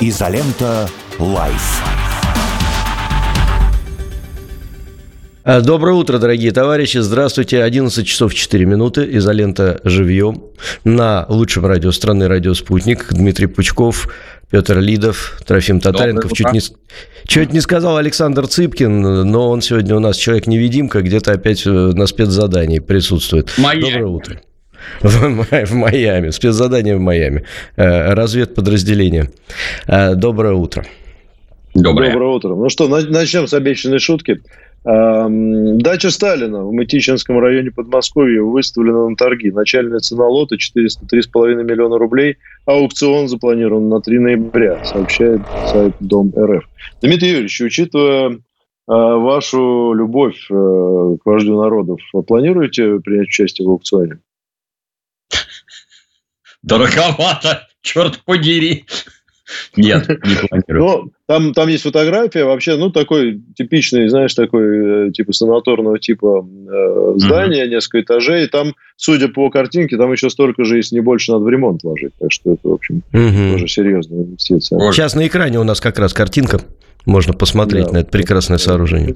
Изолента. Live. А, Доброе утро, дорогие товарищи. Здравствуйте. 11 часов 4 минуты. Изолента живьем. На лучшем радио страны «Радио Спутник». Дмитрий Пучков, Петр Лидов, Трофим Татаренков. Чуть не, чуть не сказал Александр Цыпкин, но он сегодня у нас человек-невидимка, где-то опять э, на спецзадании присутствует. Майами. Доброе утро. В, в Майами. Спецзадание в Майами. Э, Разведподразделение. Э, Доброе утро. Доброе. Доброе утро. Ну что, на- начнем с обещанной шутки. Эм, Дача Сталина в Мытищинском районе Подмосковья выставлена на торги. Начальная цена лота 403,5 миллиона рублей. Аукцион запланирован на 3 ноября, сообщает сайт Дом РФ. Дмитрий Юрьевич, учитывая э, вашу любовь к вождю народов, планируете принять участие в аукционе? Дороговато, черт подери. Нет, не планирую. Ну, там, там есть фотография, вообще, ну, такой типичный, знаешь, такой, э, типа, санаторного типа э, здания, несколько этажей. Там, судя по картинке, там еще столько же, если не больше, надо в ремонт вложить. Так что это, в общем, Мгм. тоже серьезная инвестиция. Сейчас на экране у нас как раз картинка. Можно посмотреть Да. на это прекрасное сооружение.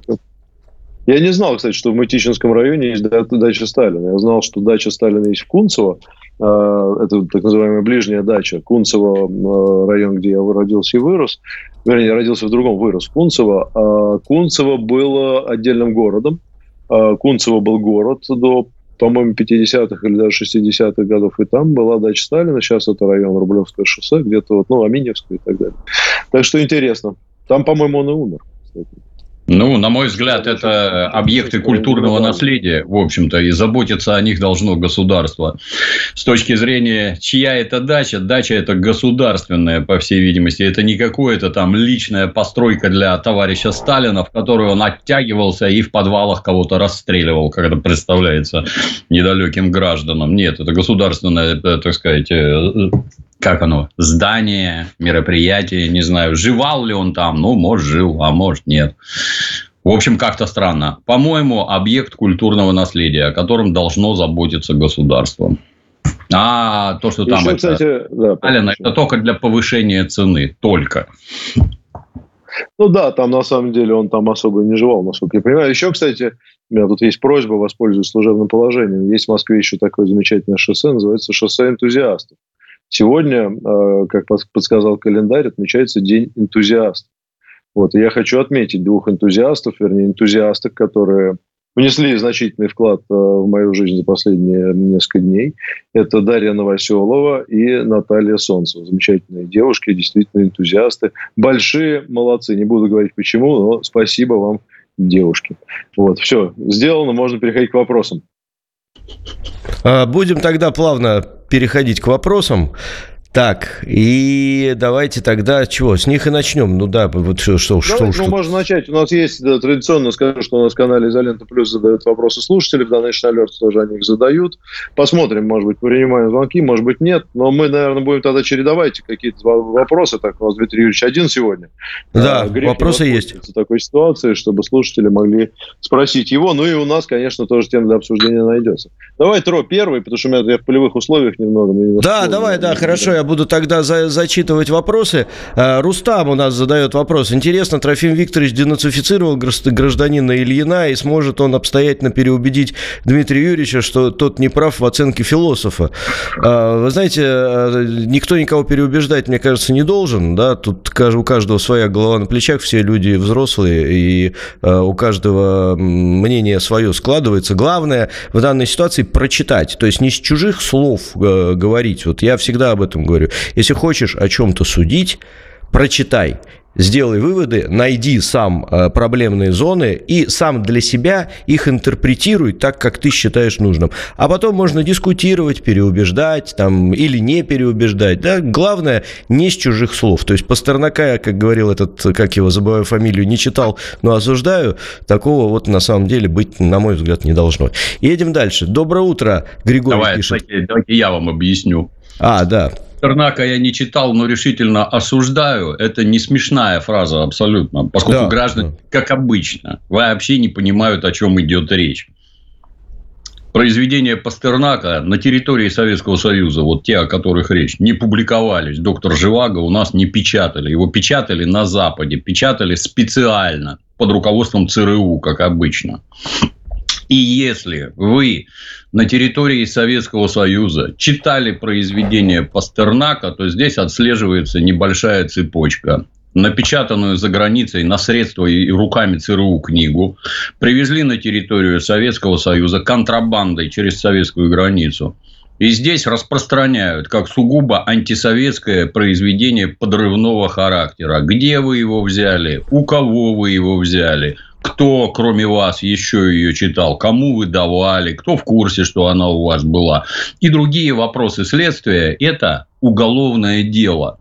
Я не знал, кстати, что в Мытищинском районе есть да- дача Сталина. Я знал, что дача Сталина есть в Кунцево. Э, Это так называемая ближняя дача. Кунцево э, район, где я родился и вырос. Вернее, родился в другом, вырос в Кунцево. А Кунцево было отдельным городом. А Кунцево был город до, по-моему, 50-х или даже 60-х годов. И там была дача Сталина. Сейчас это район Рублевское шоссе, где-то вот, ну, Аминевское и так далее. Так что интересно. Там, по-моему, он и умер. кстати. Ну, на мой взгляд, это объекты культурного наследия, в общем-то, и заботиться о них должно государство. С точки зрения, чья это дача, дача это государственная, по всей видимости. Это не какая-то там личная постройка для товарища Сталина, в которую он оттягивался и в подвалах кого-то расстреливал, когда представляется недалеким гражданам. Нет, это государственное, э, так сказать, э, как оно, здание, мероприятие, не знаю, жевал ли он там, ну, может, жил, а может, нет. В общем, как-то странно. По-моему, объект культурного наследия, о котором должно заботиться государство. А то, что там Еще, это... кстати, да, прошу. это только для повышения цены. Только. Ну да, там на самом деле он там особо не жевал, насколько я понимаю. Еще, кстати, у меня тут есть просьба воспользоваться служебным положением. Есть в Москве еще такое замечательное шоссе, называется шоссе энтузиастов. Сегодня, э, как подсказал календарь, отмечается День энтузиастов. Вот, и я хочу отметить двух энтузиастов, вернее, энтузиасток, которые внесли значительный вклад э, в мою жизнь за последние несколько дней. Это Дарья Новоселова и Наталья Солнцева. Замечательные девушки, действительно энтузиасты. Большие молодцы. Не буду говорить почему, но спасибо вам, девушки. Вот, все, сделано, можно переходить к вопросам. А, Будем тогда плавно переходить к вопросам. Так, и давайте тогда чего? С них и начнем. Ну да, вот что, что, что, Давайте, что- ну, можно начать. У нас есть, да, традиционно скажу, что у нас в канале «Изолента Плюс» задают вопросы слушатели, в Donation Alerts тоже они их задают. Посмотрим, может быть, принимаем звонки, может быть, нет. Но мы, наверное, будем тогда чередовать какие-то во- вопросы. Так, у нас Дмитрий Юрьевич один сегодня. Да, А, вопросы есть. воспользоваться такой ситуации, чтобы слушатели могли спросить его. Ну и у нас, конечно, тоже тема для обсуждения найдется. Давай, Тро, первый, потому что у меня я в полевых условиях немного. Да, давай, да, хорошо, я буду тогда за- зачитывать вопросы. А, Рустам у нас задает вопрос. Интересно, Трофим Викторович денацифицировал гражд- гражданина Ильина, и сможет он обстоятельно переубедить Дмитрия Юрьевича, что тот не прав в оценке философа? А, Вы знаете, а, никто никого переубеждать, мне кажется, не должен, да, тут у каждого своя голова на плечах, все люди взрослые, и у каждого мнение свое складывается. Главное в данной ситуации прочитать, то есть не с чужих слов говорить. Вот я всегда об этом говорю. Если хочешь о чем-то судить, прочитай. Сделай выводы, найди сам э, проблемные зоны и сам для себя их интерпретируй так, как ты считаешь нужным. А потом можно дискутировать, переубеждать там, или не переубеждать. Да? Главное, не с чужих слов. То есть Пастернака, как говорил этот, как его, забываю фамилию, не читал, но осуждаю. Такого вот на самом деле быть, на мой взгляд, не должно. Едем дальше. Доброе утро, Григорий Давай, пишет. давайте, давайте я вам объясню. А, да. Пастернака я не читал, но решительно осуждаю. Это не смешная фраза абсолютно, поскольку Да, граждане, да. как обычно, вообще не понимают, о чем идет речь. произведения Пастернака на территории Советского Союза, вот те, о которых речь, не публиковались. Доктор Живаго у нас не печатали. Его печатали на Западе, печатали специально под руководством ЦРУ, как обычно. И если вы на территории Советского Союза читали произведения Пастернака, то здесь отслеживается небольшая цепочка напечатанную за границей на средства и руками ЦРУ книгу, привезли на территорию Советского Союза контрабандой через советскую границу. И здесь распространяют как сугубо антисоветское произведение подрывного характера. Где вы его взяли? У кого вы его взяли? Кто, кроме вас, еще ее читал, кому вы давали, кто в курсе, что она у вас была. И другие вопросы следствия – это уголовное дело.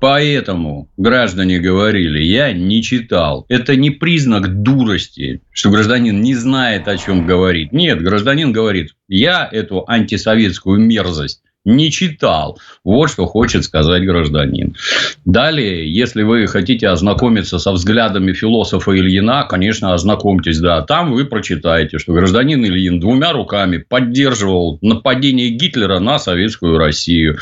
Поэтому граждане говорили, я не читал. Это не признак дурости, что гражданин не знает, о чем говорит. Нет, гражданин говорит, я эту антисоветскую мерзость не читал. Вот что хочет сказать гражданин. Далее, если вы хотите ознакомиться со взглядами философа Ильина, конечно, ознакомьтесь, да. Там вы прочитаете, что гражданин Ильин двумя руками поддерживал нападение Гитлера на советскую Россию.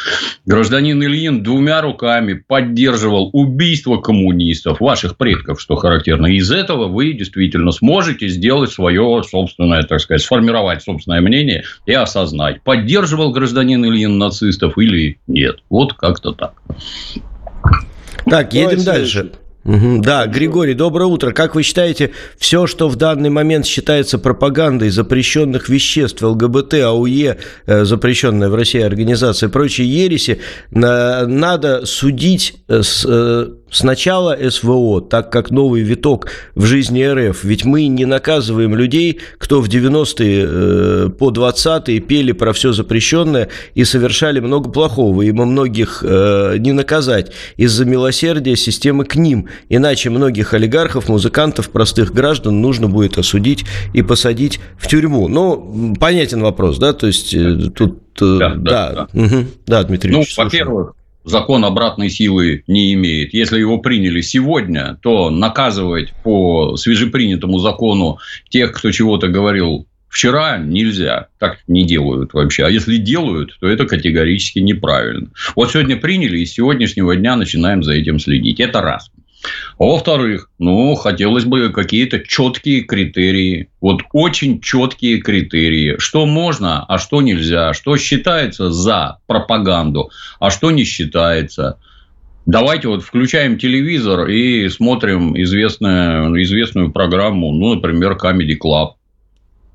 Гражданин Ильин двумя руками поддерживал убийство коммунистов, ваших предков, что характерно. Из этого вы действительно сможете сделать свое собственное, так сказать, сформировать собственное мнение и осознать. Поддерживал гражданин Ильин нацистов или нет. Вот как-то так. Так, едем Давайте дальше. Угу, да, Григорий, доброе утро. Как вы считаете, все, что в данный момент считается пропагандой запрещенных веществ, ЛГБТ, АУЕ, э, запрещенная в России организация, прочие ереси, надо судить с э, Сначала СВО, так как новый виток в жизни РФ. Ведь мы не наказываем людей, кто в 90-е э, по 20-е пели про все запрещенное и совершали много плохого. И мы многих э, не наказать из-за милосердия системы к ним. Иначе многих олигархов, музыкантов, простых граждан нужно будет осудить и посадить в тюрьму. Ну, понятен вопрос, да? То есть э, тут... Э, да, да, да. Угу. да Дмитрий Ну, во-первых, закон обратной силы не имеет. Если его приняли сегодня, то наказывать по свежепринятому закону тех, кто чего-то говорил вчера, нельзя. Так не делают вообще. А если делают, то это категорически неправильно. Вот сегодня приняли, и с сегодняшнего дня начинаем за этим следить. Это раз. А во-вторых, ну, хотелось бы какие-то четкие критерии. Вот очень четкие критерии. Что можно, а что нельзя. Что считается за пропаганду, а что не считается. Давайте вот включаем телевизор и смотрим известную, известную программу, ну, например, Comedy Club.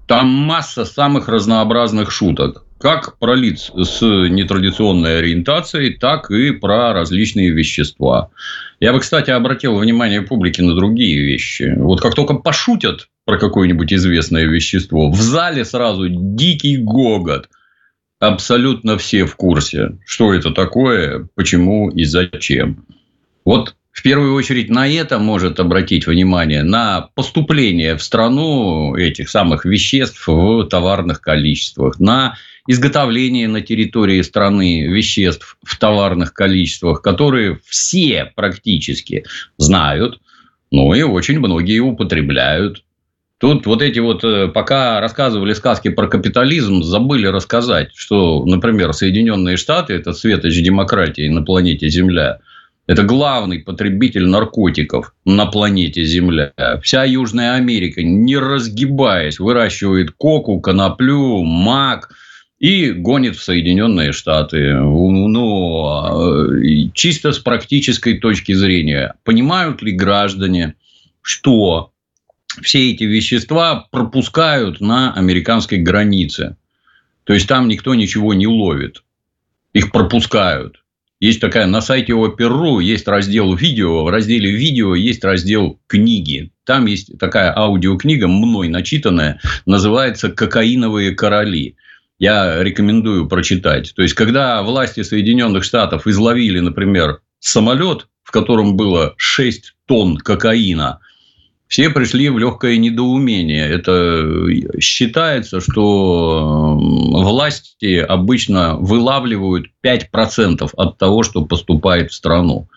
Там масса самых разнообразных шуток. Как про лиц с нетрадиционной ориентацией, так и про различные вещества. Я бы, кстати, обратил внимание публики на другие вещи. Вот как только пошутят про какое-нибудь известное вещество, в зале сразу дикий гогот. Абсолютно все в курсе, что это такое, почему и зачем. Вот в первую очередь на это может обратить внимание, на поступление в страну этих самых веществ в товарных количествах, на изготовление на территории страны веществ в товарных количествах, которые все практически знают, ну и очень многие употребляют. Тут вот эти вот, э, пока рассказывали сказки про капитализм, забыли рассказать, что, например, Соединенные Штаты – это светоч демократии на планете Земля. Это главный потребитель наркотиков на планете Земля. Вся Южная Америка, не разгибаясь, выращивает коку, коноплю, мак – и гонит в Соединенные Штаты. Ну, а, чисто с практической точки зрения, понимают ли граждане, что все эти вещества пропускают на американской границе? То есть там никто ничего не ловит, их пропускают. Есть такая на сайте Опер.ру есть раздел видео, в разделе видео есть раздел книги. Там есть такая аудиокнига, мной начитанная, называется «Кокаиновые короли» я рекомендую прочитать. То есть, когда власти Соединенных Штатов изловили, например, самолет, в котором было 6 тонн кокаина, все пришли в легкое недоумение. Это считается, что власти обычно вылавливают 5% от того, что поступает в страну.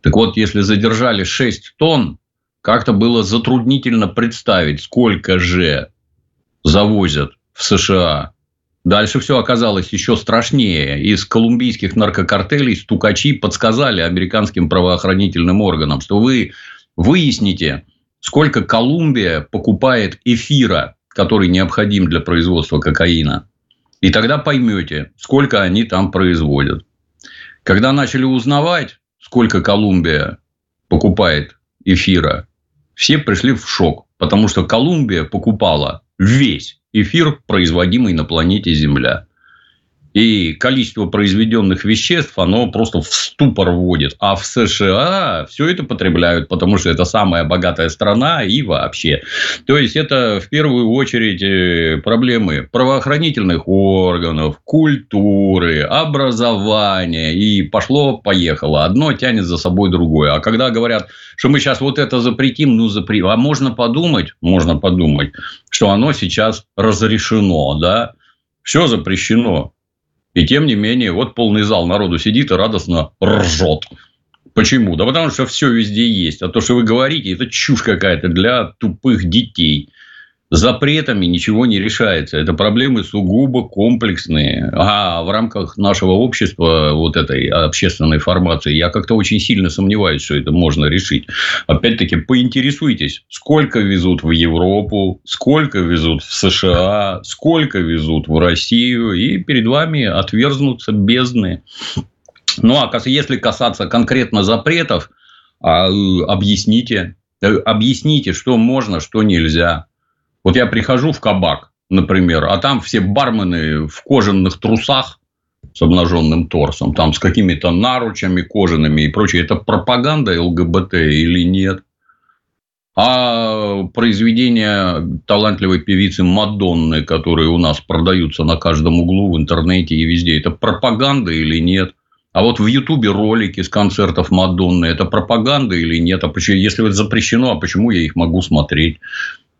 Так вот, если задержали 6 тонн, как-то было затруднительно представить, сколько же завозят в США. Дальше все оказалось еще страшнее. Из колумбийских наркокартелей стукачи подсказали американским правоохранительным органам, что вы выясните, сколько Колумбия покупает эфира, который необходим для производства кокаина. И тогда поймете, сколько они там производят. Когда начали узнавать, сколько Колумбия покупает эфира, все пришли в шок, потому что Колумбия покупала весь эфир, производимый на планете Земля. И количество произведенных веществ, оно просто в ступор вводит. А в США все это потребляют, потому что это самая богатая страна и вообще. То есть, это в первую очередь э, проблемы правоохранительных органов, культуры, образования. И пошло-поехало. Одно тянет за собой другое. А когда говорят, что мы сейчас вот это запретим, ну запретим. А можно подумать, можно подумать, что оно сейчас разрешено, да? Все запрещено. И тем не менее, вот полный зал народу сидит и радостно ржет. Почему? Да потому что все везде есть. А то, что вы говорите, это чушь какая-то для тупых детей запретами ничего не решается. Это проблемы сугубо комплексные. А в рамках нашего общества, вот этой общественной формации, я как-то очень сильно сомневаюсь, что это можно решить. Опять-таки, поинтересуйтесь, сколько везут в Европу, сколько везут в США, сколько везут в Россию, и перед вами отверзнутся бездны. Ну, а если касаться конкретно запретов, а, объясните, э, объясните, что можно, что нельзя. Вот я прихожу в кабак, например, а там все бармены в кожаных трусах с обнаженным торсом, там с какими-то наручами кожаными и прочее. Это пропаганда ЛГБТ или нет? А произведения талантливой певицы Мадонны, которые у нас продаются на каждом углу в интернете и везде, это пропаганда или нет? А вот в Ютубе ролики с концертов Мадонны, это пропаганда или нет? А почему, если это запрещено, а почему я их могу смотреть?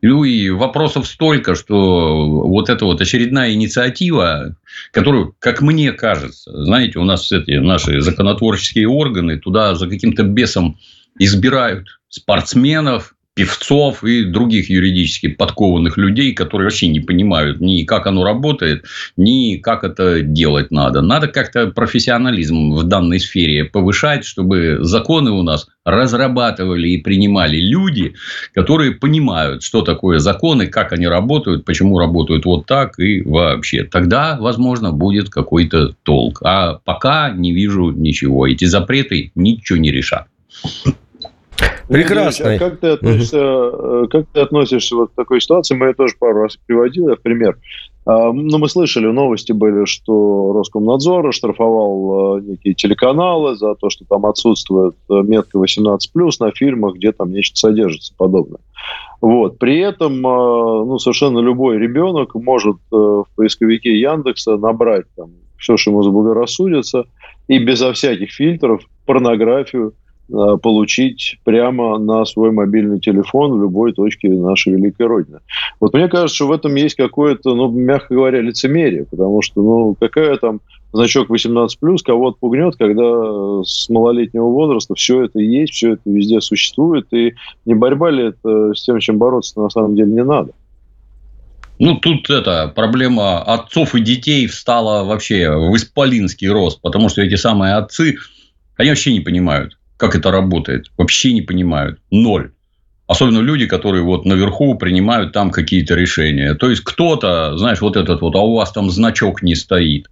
Ну и вопросов столько, что вот эта вот очередная инициатива, которую, как мне кажется, знаете, у нас эти наши законотворческие органы туда за каким-то бесом избирают спортсменов, певцов и других юридически подкованных людей, которые вообще не понимают ни как оно работает, ни как это делать надо. Надо как-то профессионализм в данной сфере повышать, чтобы законы у нас разрабатывали и принимали люди, которые понимают, что такое законы, как они работают, почему работают вот так и вообще. Тогда, возможно, будет какой-то толк. А пока не вижу ничего. Эти запреты ничего не решат. Прекрасно. А как ты относишься, угу. как ты относишься вот к такой ситуации? Мы ее тоже пару раз приводили в пример. А, ну, мы слышали, новости были, что Роскомнадзор оштрафовал э, некие телеканалы за то, что там отсутствует э, метка 18+, на фильмах, где там нечто содержится подобное. Вот. При этом ну, совершенно любой ребенок может в поисковике Яндекса набрать там все, что ему заблагорассудится, и безо всяких фильтров порнографию получить прямо на свой мобильный телефон в любой точке нашей великой Родины. Вот мне кажется, что в этом есть какое-то, ну, мягко говоря, лицемерие, потому что, ну, какая там значок 18+, кого отпугнет, когда с малолетнего возраста все это есть, все это везде существует, и не борьба ли это с тем, чем бороться на самом деле не надо? Ну, тут это проблема отцов и детей встала вообще в исполинский рост, потому что эти самые отцы, они вообще не понимают, как это работает, вообще не понимают. Ноль. Особенно люди, которые вот наверху принимают там какие-то решения. То есть, кто-то, знаешь, вот этот вот, а у вас там значок не стоит.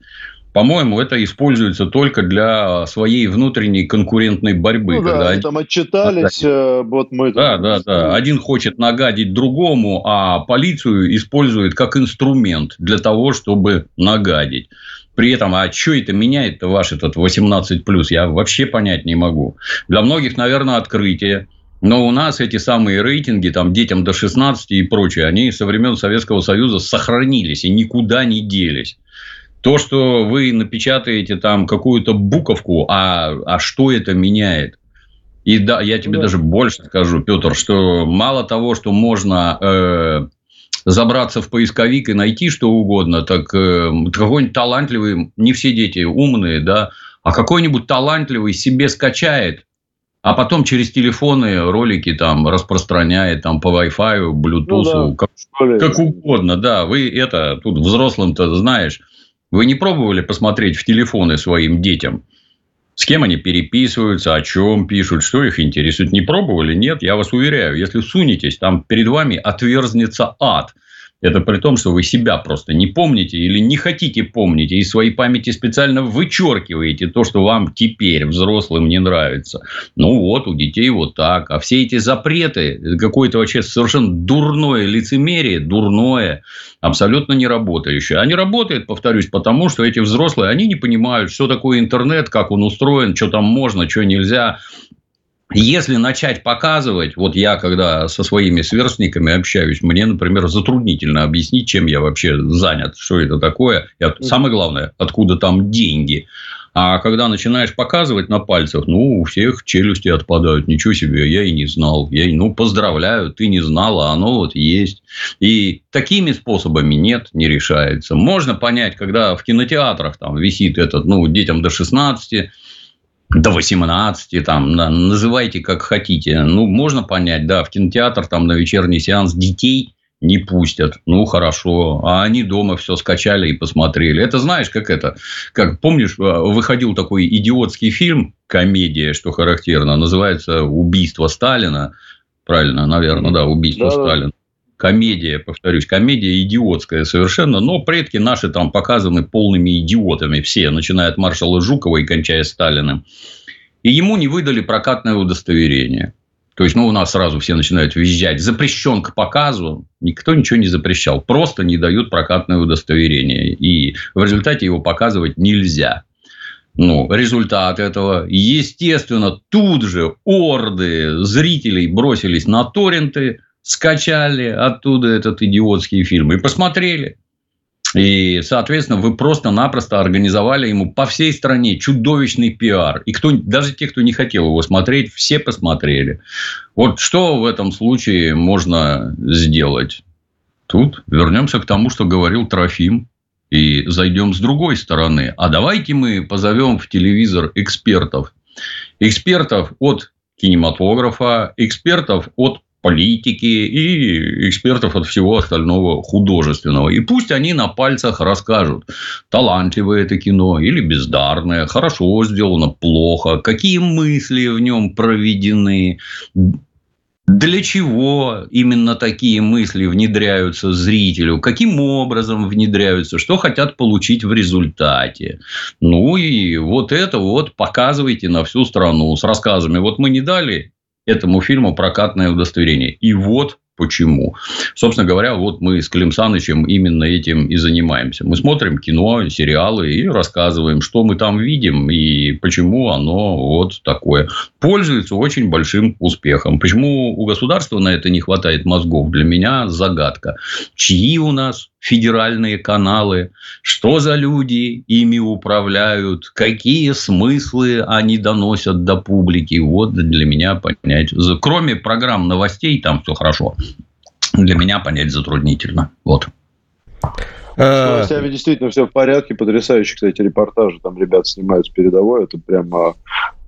По-моему, это используется только для своей внутренней конкурентной борьбы. Ну, когда да, они там отчитались, э, вот мы... Да, да, да. Один хочет нагадить другому, а полицию использует как инструмент для того, чтобы нагадить. При этом, а что это меняет-то ваш этот 18+, я вообще понять не могу. Для многих, наверное, открытие. Но у нас эти самые рейтинги, там, детям до 16 и прочее, они со времен Советского Союза сохранились и никуда не делись. То, что вы напечатаете там какую-то буковку, а, а что это меняет? И да, я тебе да. даже больше скажу, Петр, что мало того, что можно э, забраться в поисковик и найти что угодно, так э, какой-нибудь талантливый, не все дети умные, да, а какой-нибудь талантливый себе скачает а потом через телефоны ролики там распространяет там по Wi-Fi, Bluetooth, ну, да. как, как угодно, да. Вы это тут взрослым-то знаешь. Вы не пробовали посмотреть в телефоны своим детям? С кем они переписываются, о чем пишут, что их интересует. Не пробовали? Нет, я вас уверяю, если сунетесь, там перед вами отверзнется ад. Это при том, что вы себя просто не помните или не хотите помнить, и из своей памяти специально вычеркиваете то, что вам теперь, взрослым, не нравится. Ну вот, у детей вот так. А все эти запреты, какое-то вообще совершенно дурное лицемерие, дурное, абсолютно не работающее. Они работают, повторюсь, потому что эти взрослые, они не понимают, что такое интернет, как он устроен, что там можно, что нельзя. Если начать показывать, вот я, когда со своими сверстниками общаюсь, мне, например, затруднительно объяснить, чем я вообще занят, что это такое. И самое главное, откуда там деньги. А когда начинаешь показывать на пальцах, ну, у всех челюсти отпадают. Ничего себе, я и не знал. Я, ну, поздравляю, ты не знал, а оно вот есть. И такими способами нет, не решается. Можно понять, когда в кинотеатрах там висит этот, ну, детям до 16, до 18, там, называйте как хотите. Ну, можно понять, да, в кинотеатр там на вечерний сеанс детей не пустят. Ну, хорошо. А они дома все скачали и посмотрели. Это знаешь, как это? Как, помнишь, э, выходил такой идиотский фильм, комедия, что характерно, называется «Убийство Сталина». Правильно, наверное, да, «Убийство да, Сталина» комедия, повторюсь, комедия идиотская совершенно, но предки наши там показаны полными идиотами все, начиная от маршала Жукова и кончая Сталиным. И ему не выдали прокатное удостоверение. То есть, ну, у нас сразу все начинают визжать. Запрещен к показу. Никто ничего не запрещал. Просто не дают прокатное удостоверение. И в результате его показывать нельзя. Ну, результат этого. Естественно, тут же орды зрителей бросились на торренты скачали оттуда этот идиотский фильм и посмотрели. И, соответственно, вы просто-напросто организовали ему по всей стране чудовищный пиар. И кто, даже те, кто не хотел его смотреть, все посмотрели. Вот что в этом случае можно сделать? Тут вернемся к тому, что говорил Трофим. И зайдем с другой стороны. А давайте мы позовем в телевизор экспертов. Экспертов от кинематографа, экспертов от политики и экспертов от всего остального художественного. И пусть они на пальцах расскажут, талантливое это кино или бездарное, хорошо сделано, плохо, какие мысли в нем проведены, для чего именно такие мысли внедряются зрителю? Каким образом внедряются? Что хотят получить в результате? Ну и вот это вот показывайте на всю страну с рассказами. Вот мы не дали этому фильму прокатное удостоверение. И вот почему. Собственно говоря, вот мы с Клим Санычем именно этим и занимаемся. Мы смотрим кино, сериалы и рассказываем, что мы там видим и почему оно вот такое. Пользуется очень большим успехом. Почему у государства на это не хватает мозгов, для меня загадка. Чьи у нас федеральные каналы, что за люди ими управляют, какие смыслы они доносят до публики. Вот для меня понять. Кроме программ новостей, там все хорошо. Для меня понять затруднительно. Вот. С новостями действительно все в порядке. Потрясающие, кстати, репортажи. Там ребята снимают с передовой. Это прямо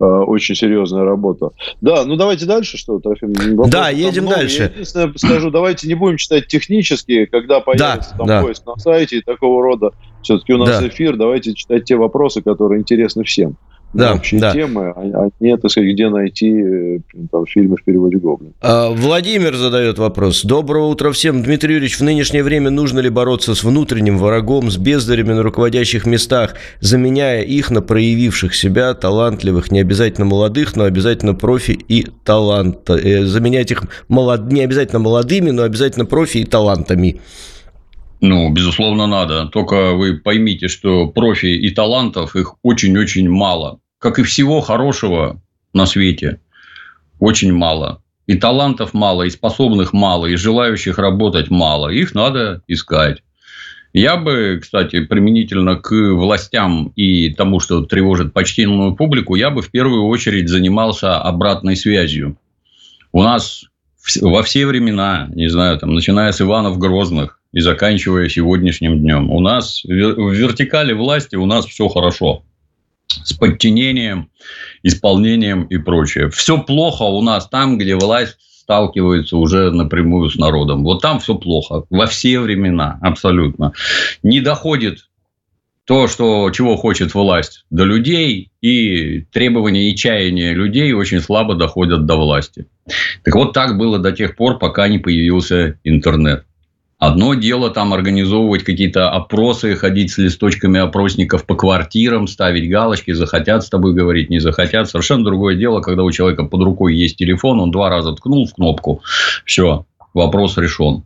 э, очень серьезная работа. Да, ну давайте дальше, что, Трофим? Да, едем много. дальше. Я единственное скажу, давайте не будем читать технические, когда появится да, там да. поиск на сайте и такого рода. Все-таки у нас да. эфир. Давайте читать те вопросы, которые интересны всем да, общие да. темы, а, а не, так сказать, где найти э, там, фильмы в переводе Гоблин. А, Владимир задает вопрос. Доброго утра всем. Дмитрий Юрьевич, в нынешнее время нужно ли бороться с внутренним врагом, с бездарями на руководящих местах, заменяя их на проявивших себя талантливых, не обязательно молодых, но обязательно профи и талант. Э, заменять их молод... не обязательно молодыми, но обязательно профи и талантами. Ну, безусловно, надо. Только вы поймите, что профи и талантов их очень-очень мало как и всего хорошего на свете, очень мало. И талантов мало, и способных мало, и желающих работать мало. Их надо искать. Я бы, кстати, применительно к властям и тому, что тревожит почтенную публику, я бы в первую очередь занимался обратной связью. У нас во все времена, не знаю, там, начиная с Иванов Грозных и заканчивая сегодняшним днем, у нас в вертикали власти у нас все хорошо. С подчинением, исполнением и прочее. Все плохо у нас там, где власть сталкивается уже напрямую с народом. Вот там все плохо. Во все времена. Абсолютно. Не доходит то, что, чего хочет власть, до людей, и требования и чаяния людей очень слабо доходят до власти. Так вот, так было до тех пор, пока не появился интернет. Одно дело там организовывать какие-то опросы, ходить с листочками опросников по квартирам, ставить галочки, захотят с тобой говорить, не захотят. Совершенно другое дело, когда у человека под рукой есть телефон, он два раза ткнул в кнопку, все, вопрос решен.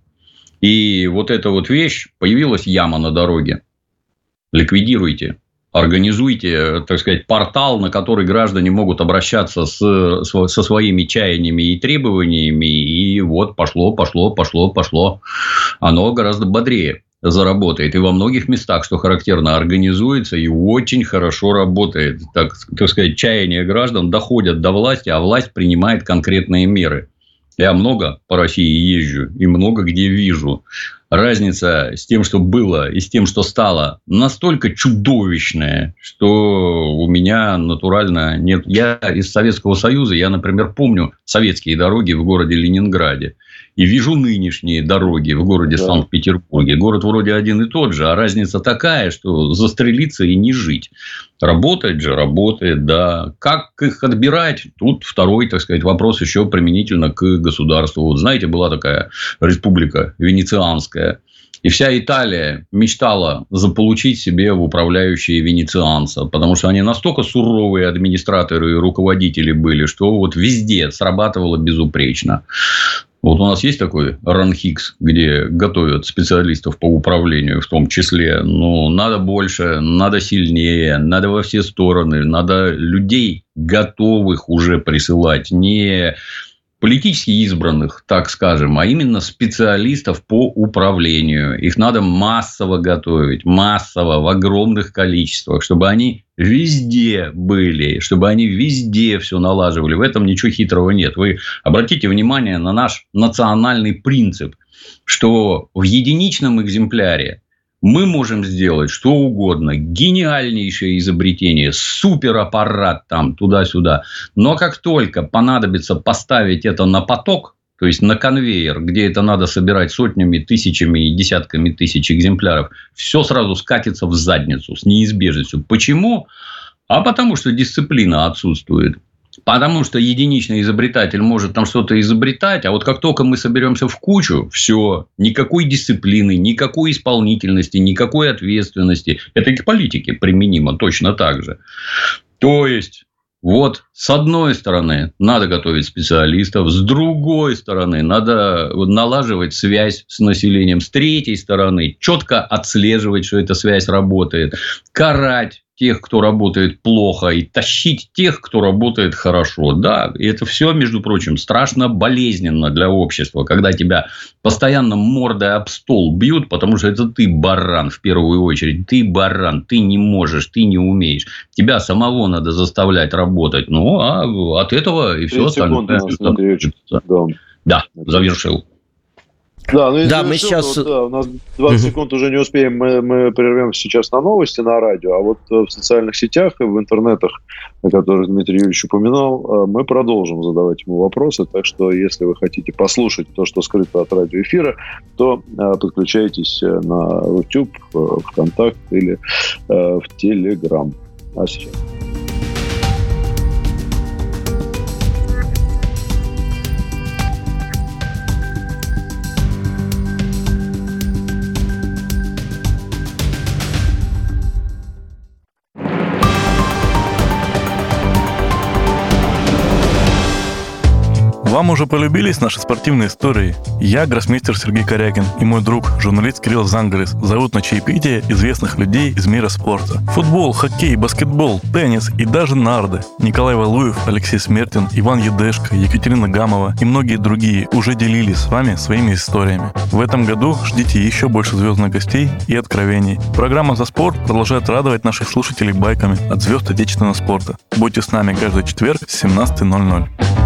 И вот эта вот вещь, появилась яма на дороге. Ликвидируйте организуйте, так сказать, портал, на который граждане могут обращаться с, со своими чаяниями и требованиями, и вот пошло, пошло, пошло, пошло. Оно гораздо бодрее заработает. И во многих местах, что характерно, организуется и очень хорошо работает. Так, так сказать, чаяния граждан доходят до власти, а власть принимает конкретные меры. Я много по России езжу и много где вижу разница с тем, что было, и с тем, что стало, настолько чудовищная, что у меня натурально нет... Я из Советского Союза, я, например, помню советские дороги в городе Ленинграде. И вижу нынешние дороги в городе да. Санкт-Петербурге. Город вроде один и тот же, а разница такая, что застрелиться и не жить. Работает же, работает, да. Как их отбирать? Тут второй, так сказать, вопрос еще применительно к государству. Вот знаете, была такая республика венецианская. И вся Италия мечтала заполучить себе в управляющие венецианца, потому что они настолько суровые администраторы и руководители были, что вот везде срабатывало безупречно. Вот у нас есть такой РАНХИКС, где готовят специалистов по управлению в том числе. Ну, надо больше, надо сильнее, надо во все стороны, надо людей готовых уже присылать, не политически избранных, так скажем, а именно специалистов по управлению. Их надо массово готовить, массово, в огромных количествах, чтобы они везде были, чтобы они везде все налаживали. В этом ничего хитрого нет. Вы обратите внимание на наш национальный принцип, что в единичном экземпляре мы можем сделать что угодно, гениальнейшее изобретение, супераппарат там туда-сюда. Но как только понадобится поставить это на поток, то есть на конвейер, где это надо собирать сотнями, тысячами и десятками тысяч экземпляров, все сразу скатится в задницу с неизбежностью. Почему? А потому что дисциплина отсутствует. Потому что единичный изобретатель может там что-то изобретать, а вот как только мы соберемся в кучу, все, никакой дисциплины, никакой исполнительности, никакой ответственности. Это и к политике применимо точно так же. То есть, вот с одной стороны надо готовить специалистов, с другой стороны надо налаживать связь с населением, с третьей стороны четко отслеживать, что эта связь работает, карать тех, кто работает плохо, и тащить тех, кто работает хорошо. Да, и это все, между прочим, страшно болезненно для общества, когда тебя постоянно мордой об стол бьют, потому что это ты баран в первую очередь. Ты баран, ты не можешь, ты не умеешь. Тебя самого надо заставлять работать. Ну, а от этого и все остальное. Да, да завершил. Да, ну, да мы сейчас... Вот, да, у нас 20 секунд уже не успеем, мы, мы прервемся сейчас на новости на радио, а вот э, в социальных сетях и в интернетах, о которых Дмитрий Юрьевич упоминал, э, мы продолжим задавать ему вопросы, так что если вы хотите послушать то, что скрыто от радиоэфира, то э, подключайтесь на YouTube, ВКонтакт или в Телеграм. А сейчас... Вам уже полюбились наши спортивные истории? Я гроссмейстер Сергей Корякин и мой друг, журналист Кирилл Зангарис, зовут на чаепитие известных людей из мира спорта. Футбол, хоккей, баскетбол, теннис и даже нарды. Николай Валуев, Алексей Смертин, Иван Едешко, Екатерина Гамова и многие другие уже делились с вами своими историями. В этом году ждите еще больше звездных гостей и откровений. Программа «За спорт» продолжает радовать наших слушателей байками от звезд отечественного спорта. Будьте с нами каждый четверг с 17.00.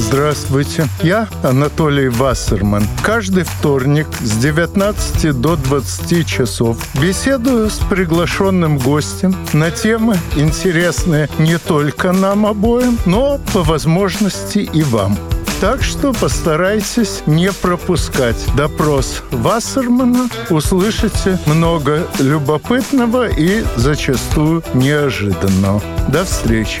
Здравствуйте, я Анатолий Вассерман. Каждый вторник с 19 до 20 часов беседую с приглашенным гостем на темы, интересные не только нам обоим, но по возможности и вам. Так что постарайтесь не пропускать допрос Вассермана. Услышите много любопытного и зачастую неожиданного. До встречи.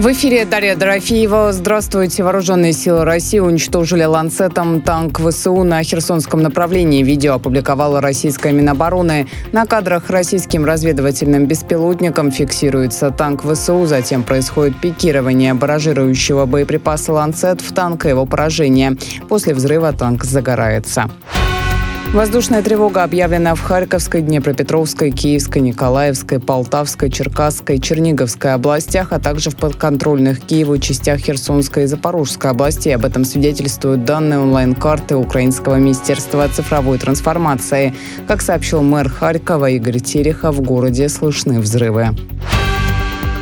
В эфире Дарья Дорофеева. Здравствуйте. Вооруженные силы России уничтожили ланцетом танк ВСУ на Херсонском направлении. Видео опубликовала российская Минобороны. На кадрах российским разведывательным беспилотником фиксируется танк ВСУ. Затем происходит пикирование баражирующего боеприпаса ланцет в танк и его поражение. После взрыва танк загорается. Воздушная тревога объявлена в Харьковской, Днепропетровской, Киевской, Николаевской, Полтавской, Черкасской, Черниговской областях, а также в подконтрольных Киеву частях Херсонской и Запорожской областей. Об этом свидетельствуют данные онлайн-карты Украинского министерства цифровой трансформации. Как сообщил мэр Харькова Игорь Терехов, в городе слышны взрывы.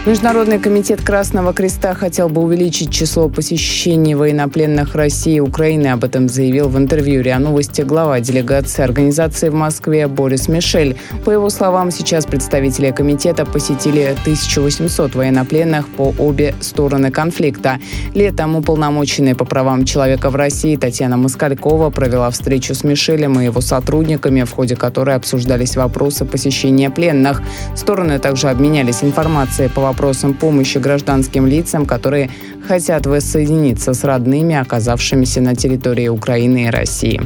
Международный комитет Красного Креста хотел бы увеличить число посещений военнопленных России и Украины. Об этом заявил в интервью РИА Новости глава делегации организации в Москве Борис Мишель. По его словам, сейчас представители комитета посетили 1800 военнопленных по обе стороны конфликта. Летом уполномоченная по правам человека в России Татьяна Москалькова провела встречу с Мишелем и его сотрудниками, в ходе которой обсуждались вопросы посещения пленных. Стороны также обменялись информацией по вопросам помощи гражданским лицам, которые хотят воссоединиться с родными, оказавшимися на территории Украины и России.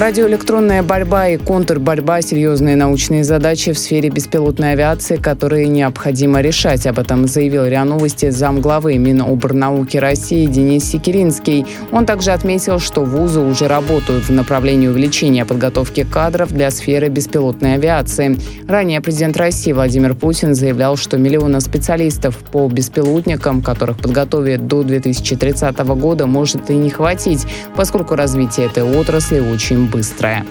Радиоэлектронная борьба и контрборьба – серьезные научные задачи в сфере беспилотной авиации, которые необходимо решать. Об этом заявил РИА Новости замглавы Минобрнауки России Денис Секиринский. Он также отметил, что вузы уже работают в направлении увеличения подготовки кадров для сферы беспилотной авиации. Ранее президент России Владимир Путин заявлял, что миллиона специалистов по беспилотникам, которых подготовят до 2030 года, может и не хватить, поскольку развитие этой отрасли очень быстрое.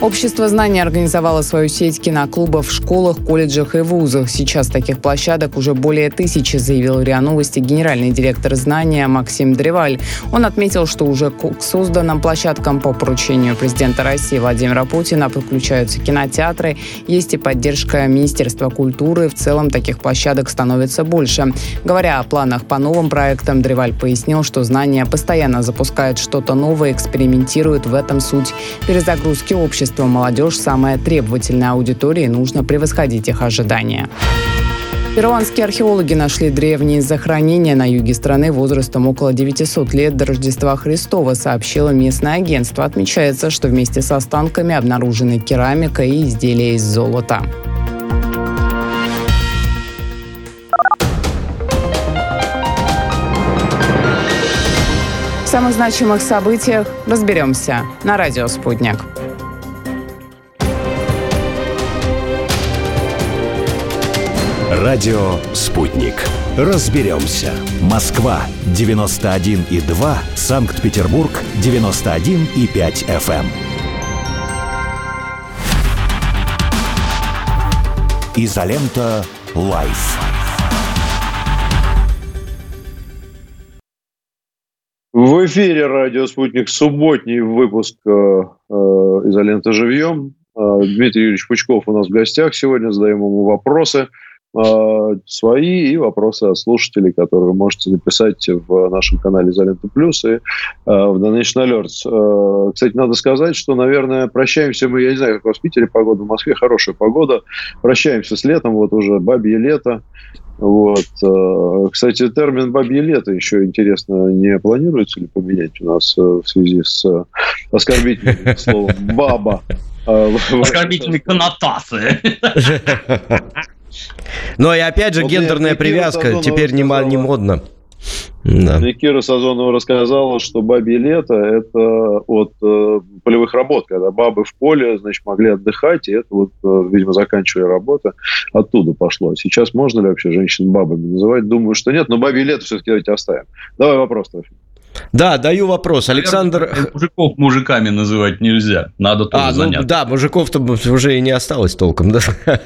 Общество знаний организовало свою сеть киноклубов в школах, колледжах и вузах. Сейчас таких площадок уже более тысячи, заявил РИА Новости генеральный директор знания Максим Древаль. Он отметил, что уже к созданным площадкам по поручению президента России Владимира Путина подключаются кинотеатры. Есть и поддержка Министерства культуры. В целом таких площадок становится больше. Говоря о планах по новым проектам, Древаль пояснил, что знания постоянно запускают что-то новое, экспериментируют. В этом суть перезагрузки общества общество молодежь самая требовательная аудитория, и нужно превосходить их ожидания. Перуанские археологи нашли древние захоронения на юге страны возрастом около 900 лет до Рождества Христова, сообщило местное агентство. Отмечается, что вместе с останками обнаружены керамика и изделия из золота. В самых значимых событиях разберемся на радио «Спутник». Радио «Спутник». Разберемся. Москва, 91,2. Санкт-Петербург, 91,5 FM. Изолента «Live». В эфире радио «Спутник» субботний выпуск э, э, «Изолента живьем». Э, Дмитрий Юрьевич Пучков у нас в гостях сегодня, задаем ему вопросы – свои и вопросы от слушателей, которые вы можете написать в нашем канале «Изолента Плюс» и э, в Donation Alerts. Э, кстати, надо сказать, что, наверное, прощаемся мы, я не знаю, как у вас в Питере погода, в Москве хорошая погода, прощаемся с летом, вот уже бабье лето, вот. Э, кстати, термин «бабье лето» еще интересно, не планируется ли поменять у нас э, в связи с э, оскорбительным словом «баба»? Оскорбительные коннотации. Ну и опять же, гендерная привязка теперь не модно. Да. И Кира Сазонова рассказала, что бабье лето – это от э, полевых работ, когда бабы в поле, значит, могли отдыхать, и это вот, э, видимо, заканчивая работу, оттуда пошло. Сейчас можно ли вообще женщин бабами называть? Думаю, что нет, но бабье лето все-таки давайте оставим. Давай вопрос, Трофим. Да, даю вопрос. Александр... Мужиков мужиками называть нельзя. Надо тоже а, ну, заняться. Да, мужиков-то уже и не осталось толком. Да?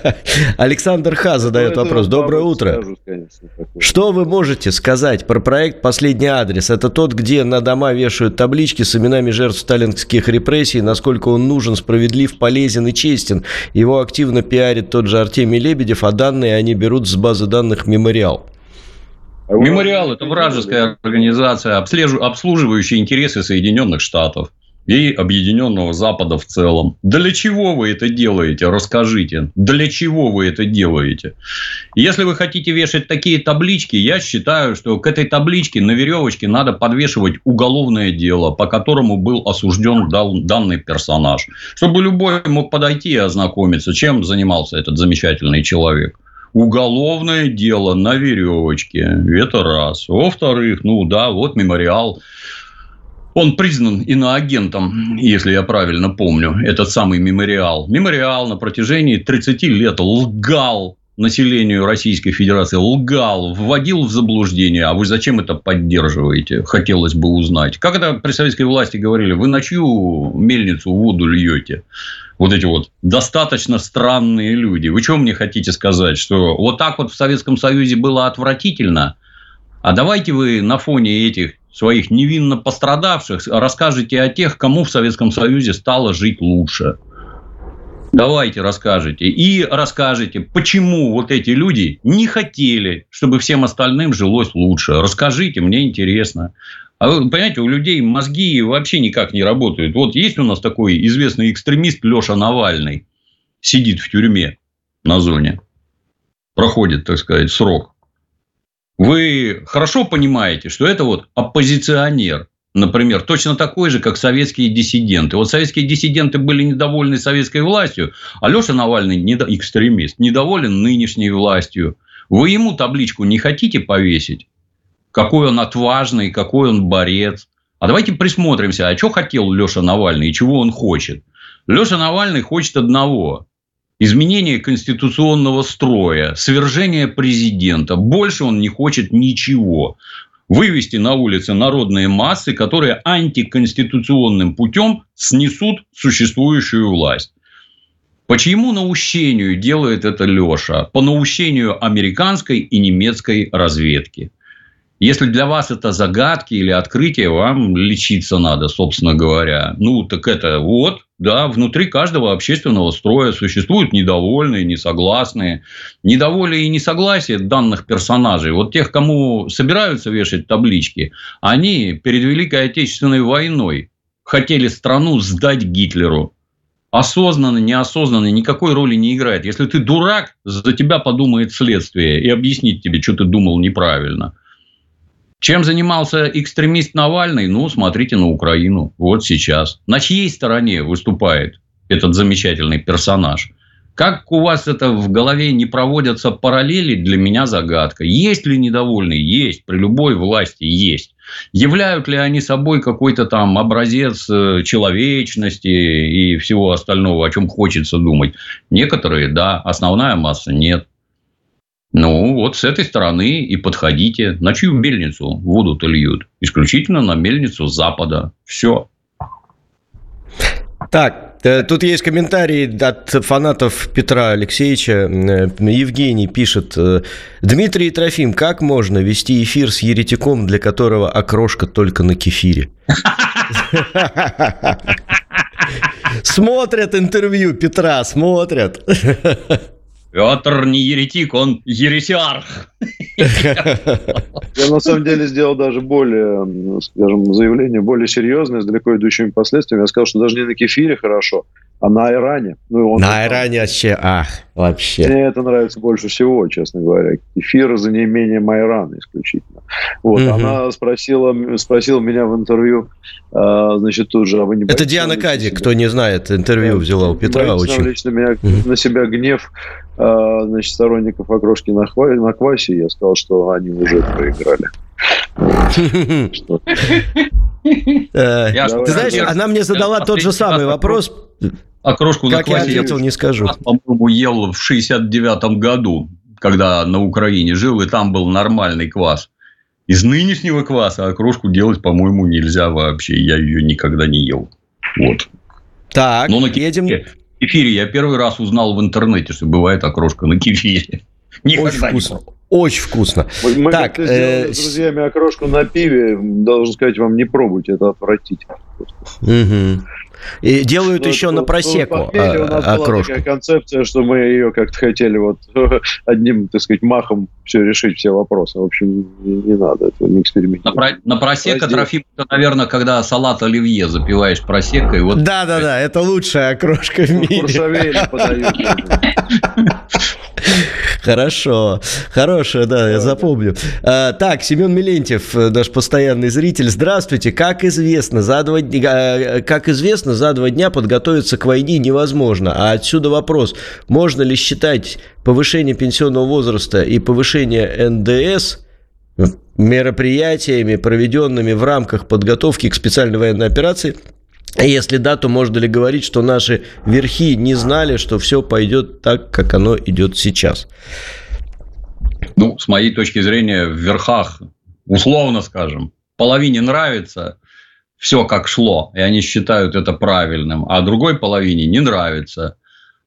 Александр Ха задает ну, вопрос. Доброе утро. Скажу, конечно, Что вы можете сказать про проект «Последний адрес»? Это тот, где на дома вешают таблички с именами жертв сталинских репрессий, насколько он нужен, справедлив, полезен и честен. Его активно пиарит тот же Артемий Лебедев, а данные они берут с базы данных «Мемориал». А Мемориал – это вражеская организация, обслуживающая интересы Соединенных Штатов и Объединенного Запада в целом. Для чего вы это делаете? Расскажите. Для чего вы это делаете? Если вы хотите вешать такие таблички, я считаю, что к этой табличке на веревочке надо подвешивать уголовное дело, по которому был осужден данный персонаж. Чтобы любой мог подойти и ознакомиться, чем занимался этот замечательный человек уголовное дело на веревочке. Это раз. Во-вторых, ну да, вот мемориал. Он признан иноагентом, если я правильно помню, этот самый мемориал. Мемориал на протяжении 30 лет лгал населению Российской Федерации, лгал, вводил в заблуждение. А вы зачем это поддерживаете? Хотелось бы узнать. Как это при советской власти говорили? Вы на чью мельницу воду льете? вот эти вот достаточно странные люди. Вы что мне хотите сказать, что вот так вот в Советском Союзе было отвратительно? А давайте вы на фоне этих своих невинно пострадавших расскажете о тех, кому в Советском Союзе стало жить лучше. Давайте расскажите. И расскажите, почему вот эти люди не хотели, чтобы всем остальным жилось лучше. Расскажите, мне интересно. А вы понимаете, у людей мозги вообще никак не работают. Вот есть у нас такой известный экстремист Леша Навальный. Сидит в тюрьме на зоне. Проходит, так сказать, срок. Вы хорошо понимаете, что это вот оппозиционер. Например, точно такой же, как советские диссиденты. Вот советские диссиденты были недовольны советской властью, а Леша Навальный экстремист, недоволен нынешней властью. Вы ему табличку не хотите повесить? какой он отважный, какой он борец. А давайте присмотримся, а что хотел Леша Навальный и чего он хочет. Леша Навальный хочет одного – изменение конституционного строя, свержение президента. Больше он не хочет ничего. Вывести на улицы народные массы, которые антиконституционным путем снесут существующую власть. По чьему наущению делает это Леша? По наущению американской и немецкой разведки – если для вас это загадки или открытия, вам лечиться надо, собственно говоря. Ну, так это вот, да, внутри каждого общественного строя существуют недовольные, несогласные. Недоволие и несогласие данных персонажей, вот тех, кому собираются вешать таблички, они перед Великой Отечественной войной хотели страну сдать Гитлеру. Осознанно, неосознанно никакой роли не играет. Если ты дурак, за тебя подумает следствие и объяснит тебе, что ты думал неправильно. Чем занимался экстремист Навальный? Ну, смотрите на Украину. Вот сейчас. На чьей стороне выступает этот замечательный персонаж? Как у вас это в голове не проводятся параллели, для меня загадка. Есть ли недовольные? Есть. При любой власти есть. Являют ли они собой какой-то там образец э, человечности и всего остального, о чем хочется думать? Некоторые, да. Основная масса нет. Ну, вот с этой стороны и подходите. На чью мельницу воду-то льют? Исключительно на мельницу Запада. Все. Так, э, Тут есть комментарий от фанатов Петра Алексеевича. Э, Евгений пишет. «Э, Дмитрий Трофим, как можно вести эфир с еретиком, для которого окрошка только на кефире? Смотрят интервью Петра, смотрят. Петр не еретик, он ересиарх. Я на самом деле сделал даже более, скажем, заявление более серьезное, с далеко идущими последствиями. Я сказал, что даже не на кефире хорошо, а на айране. Ну, он на айране вообще, ах, вообще. Мне это нравится больше всего, честно говоря. Кефир за неимением айрана исключительно. Вот, угу. она спросила, спросила меня в интервью, а, значит, тут же, а вы не Это Диана Кади, кто не знает, интервью взяла у Петра. Очень... Лично меня, угу. на себя гнев значит, сторонников окрошки на, хва... на квасе. Я сказал, что они уже проиграли. Э, ты знаешь, она мне задала тот же самый вопрос. Окрошку на я ответил, не скажу. По-моему, ел в 69-м году, когда на Украине жил, и там был нормальный квас. Из нынешнего кваса окрошку делать, по-моему, нельзя вообще. Я ее никогда не ел. Вот. Так, Но на едем. Кефире я первый раз узнал в интернете, что бывает окрошка на кефире. Никогда Очень вкусно. Очень вкусно. Мы так, как э... с друзьями окрошку на пиве, должен сказать вам, не пробуйте, это отвратительно. Угу. И делают ну, еще ну, на просеку ну, у нас окрошку. была такая концепция, что мы ее как-то хотели вот одним, так сказать, махом все решить, все вопросы. В общем, не, не надо этого, не экспериментировать. На, про, на просека, Трофим, это, наверное, когда салат оливье запиваешь просекой. Вот... Да-да-да, это лучшая окрошка в мире. подают. Хорошо. Хорошая, да, я запомню. А, так, Семен Милентьев, э, наш постоянный зритель. Здравствуйте. Как известно, за два, э, как известно, за два дня подготовиться к войне невозможно. А отсюда вопрос. Можно ли считать повышение пенсионного возраста и повышение НДС мероприятиями, проведенными в рамках подготовки к специальной военной операции – если да, то можно ли говорить, что наши верхи не знали, что все пойдет так, как оно идет сейчас? Ну, с моей точки зрения, в верхах, условно скажем, половине нравится все как шло, и они считают это правильным, а другой половине не нравится.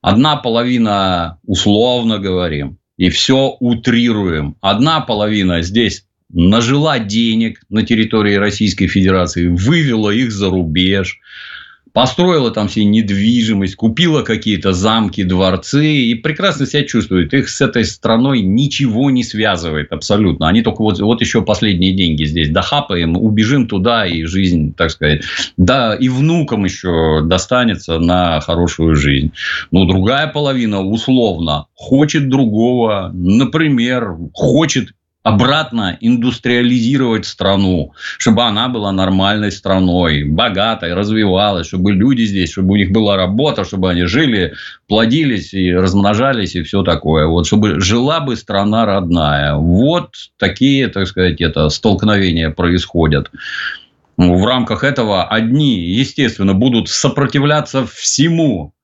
Одна половина условно говорим, и все утрируем. Одна половина здесь нажила денег на территории Российской Федерации, вывела их за рубеж, построила там себе недвижимость, купила какие-то замки, дворцы и прекрасно себя чувствует. Их с этой страной ничего не связывает абсолютно. Они только вот, вот еще последние деньги здесь дохапаем, убежим туда и жизнь, так сказать, да, и внукам еще достанется на хорошую жизнь. Но другая половина условно хочет другого, например, хочет обратно индустриализировать страну, чтобы она была нормальной страной, богатой, развивалась, чтобы люди здесь, чтобы у них была работа, чтобы они жили, плодились и размножались и все такое. Вот чтобы жила бы страна родная. Вот такие, так сказать, это столкновения происходят. В рамках этого одни, естественно, будут сопротивляться всему,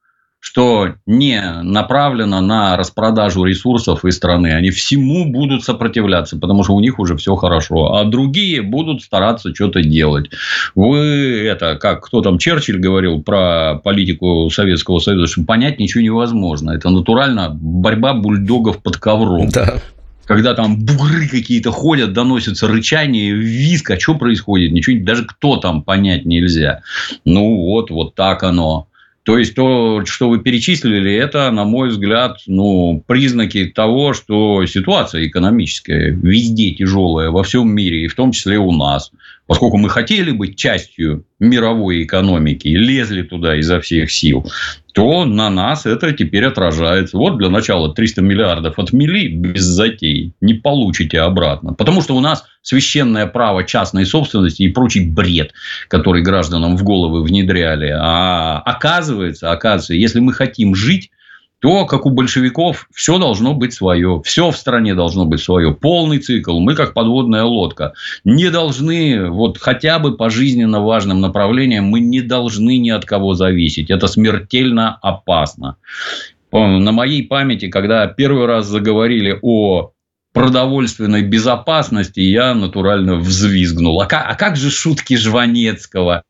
что не направлено на распродажу ресурсов из страны. Они всему будут сопротивляться, потому что у них уже все хорошо. А другие будут стараться что-то делать. Вы это, как кто там, Черчилль говорил про политику Советского Союза, что понять ничего невозможно. Это натурально борьба бульдогов под ковром. Да когда там бугры какие-то ходят, доносятся рычание, виск, а что происходит? Ничего, даже кто там понять нельзя. Ну, вот, вот так оно. То есть, то, что вы перечислили, это, на мой взгляд, ну, признаки того, что ситуация экономическая везде тяжелая, во всем мире, и в том числе у нас. Поскольку мы хотели быть частью мировой экономики лезли туда изо всех сил, то на нас это теперь отражается. Вот для начала 300 миллиардов отмели без затей, не получите обратно. Потому что у нас священное право частной собственности и прочий бред, который гражданам в головы внедряли. А оказывается, оказывается, если мы хотим жить, то, как у большевиков, все должно быть свое. Все в стране должно быть свое. Полный цикл. Мы, как подводная лодка, не должны, вот хотя бы по жизненно важным направлениям, мы не должны ни от кого зависеть. Это смертельно опасно. На моей памяти, когда первый раз заговорили о продовольственной безопасности, я натурально взвизгнул. А как, а как же шутки Жванецкого?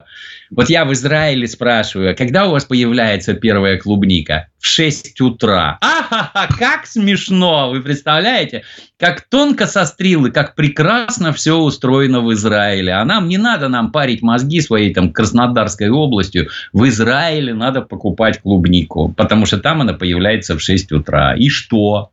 Вот я в Израиле спрашиваю, а когда у вас появляется первая клубника? В 6 утра. Ахаха, как смешно! Вы представляете? Как тонко сострилы, как прекрасно все устроено в Израиле. А нам не надо нам парить мозги своей там Краснодарской областью. В Израиле надо покупать клубнику, потому что там она появляется в 6 утра. И что?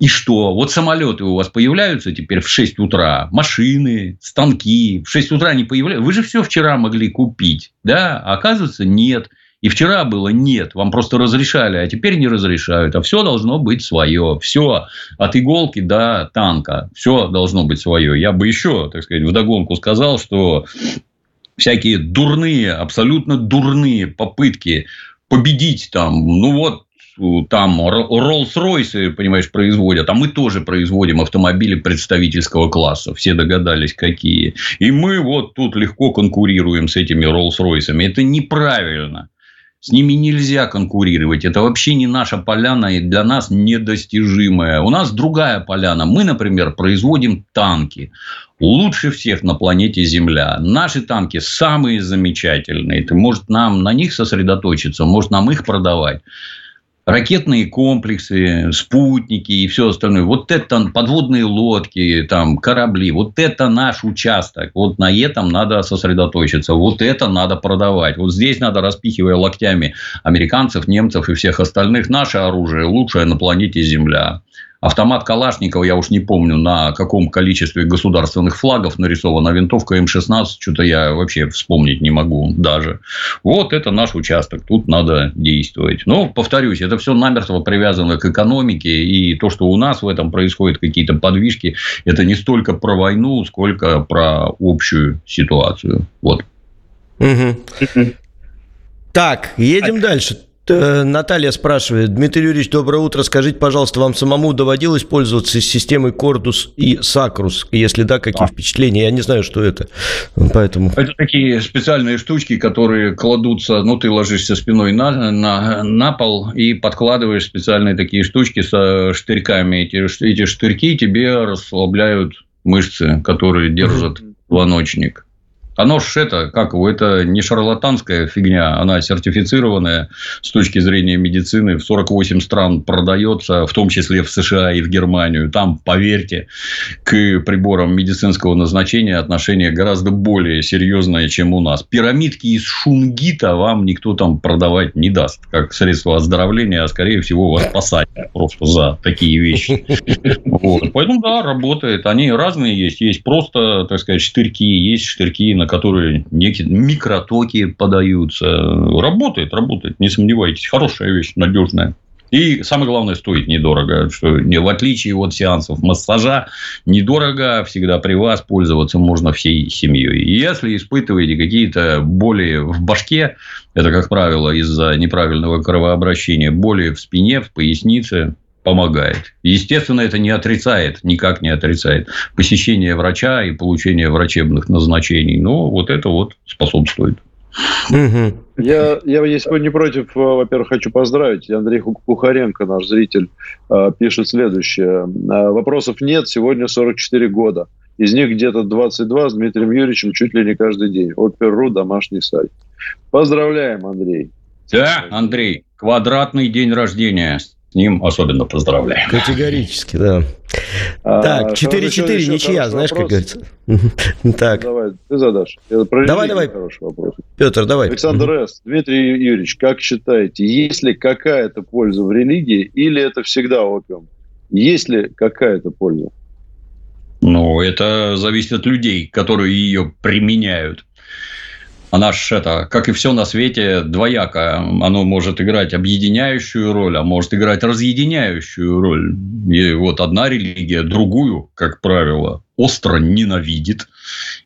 И что? Вот самолеты у вас появляются теперь в 6 утра, машины, станки в 6 утра не появляются. Вы же все вчера могли купить, да? А оказывается, нет. И вчера было нет, вам просто разрешали, а теперь не разрешают. А все должно быть свое. Все от иголки до танка. Все должно быть свое. Я бы еще, так сказать, вдогонку сказал, что всякие дурные, абсолютно дурные попытки победить там, ну вот там Rolls-Royce, понимаешь, производят, а мы тоже производим автомобили представительского класса. Все догадались, какие. И мы вот тут легко конкурируем с этими Rolls-Royce. Это неправильно. С ними нельзя конкурировать. Это вообще не наша поляна и для нас недостижимая. У нас другая поляна. Мы, например, производим танки. Лучше всех на планете Земля. Наши танки самые замечательные. Ты, может, нам на них сосредоточиться, может, нам их продавать ракетные комплексы, спутники и все остальное. Вот это подводные лодки, там, корабли. Вот это наш участок. Вот на этом надо сосредоточиться. Вот это надо продавать. Вот здесь надо, распихивая локтями американцев, немцев и всех остальных, наше оружие лучшее на планете Земля. Автомат Калашникова, я уж не помню, на каком количестве государственных флагов нарисована винтовка М-16, что-то я вообще вспомнить не могу даже. Вот это наш участок, тут надо действовать. Но, повторюсь, это все намертво привязано к экономике, и то, что у нас в этом происходит какие-то подвижки, это не столько про войну, сколько про общую ситуацию. Вот. Угу. Так, едем дальше. Э, Наталья спрашивает. Дмитрий Юрьевич, доброе утро. Скажите, пожалуйста, вам самому доводилось пользоваться системой Кордус и Сакрус? Если да, какие а. впечатления? Я не знаю, что это. Поэтому... Это такие специальные штучки, которые кладутся... Ну, ты ложишься спиной на, на, на пол и подкладываешь специальные такие штучки со штырьками. Эти, эти штырьки тебе расслабляют мышцы, которые держат позвоночник. Оно ж это, как его, это не шарлатанская фигня, она сертифицированная с точки зрения медицины. В 48 стран продается, в том числе в США и в Германию. Там, поверьте, к приборам медицинского назначения отношение гораздо более серьезное, чем у нас. Пирамидки из шунгита вам никто там продавать не даст, как средство оздоровления, а скорее всего вас посадят просто за такие вещи. Поэтому, да, работает. Они разные есть. Есть просто, так сказать, штырьки, есть штырьки на на которые некие микротоки подаются. Работает, работает, не сомневайтесь. Хорошая вещь, надежная. И самое главное, стоит недорого. Что не, в отличие от сеансов массажа, недорого, всегда при вас пользоваться можно всей семьей. Если испытываете какие-то боли в башке, это, как правило, из-за неправильного кровообращения, боли в спине, в пояснице, помогает. Естественно, это не отрицает, никак не отрицает посещение врача и получение врачебных назначений. Но вот это вот способствует. Я, я, если не против, э, во-первых, хочу поздравить. Андрей Кухаренко, наш зритель, э, пишет следующее. «Э, вопросов нет, сегодня 44 года. Из них где-то 22 с Дмитрием Юрьевичем чуть ли не каждый день. Опер.ру, домашний сайт. Поздравляем, Андрей. Да, Андрей, квадратный день рождения с ним особенно поздравляем. Категорически, да. А, так, 4-4, ничья, знаешь, вопрос. как говорится. так. Давай, ты задашь. давай, давай. Хороший вопрос. Петр, давай. Александр С. Дмитрий Юрьевич, как считаете, есть ли какая-то польза в религии или это всегда опиум? Есть ли какая-то польза? Ну, это зависит от людей, которые ее применяют она ж это, как и все на свете, двояко. Оно может играть объединяющую роль, а может играть разъединяющую роль. И вот одна религия другую, как правило, остро ненавидит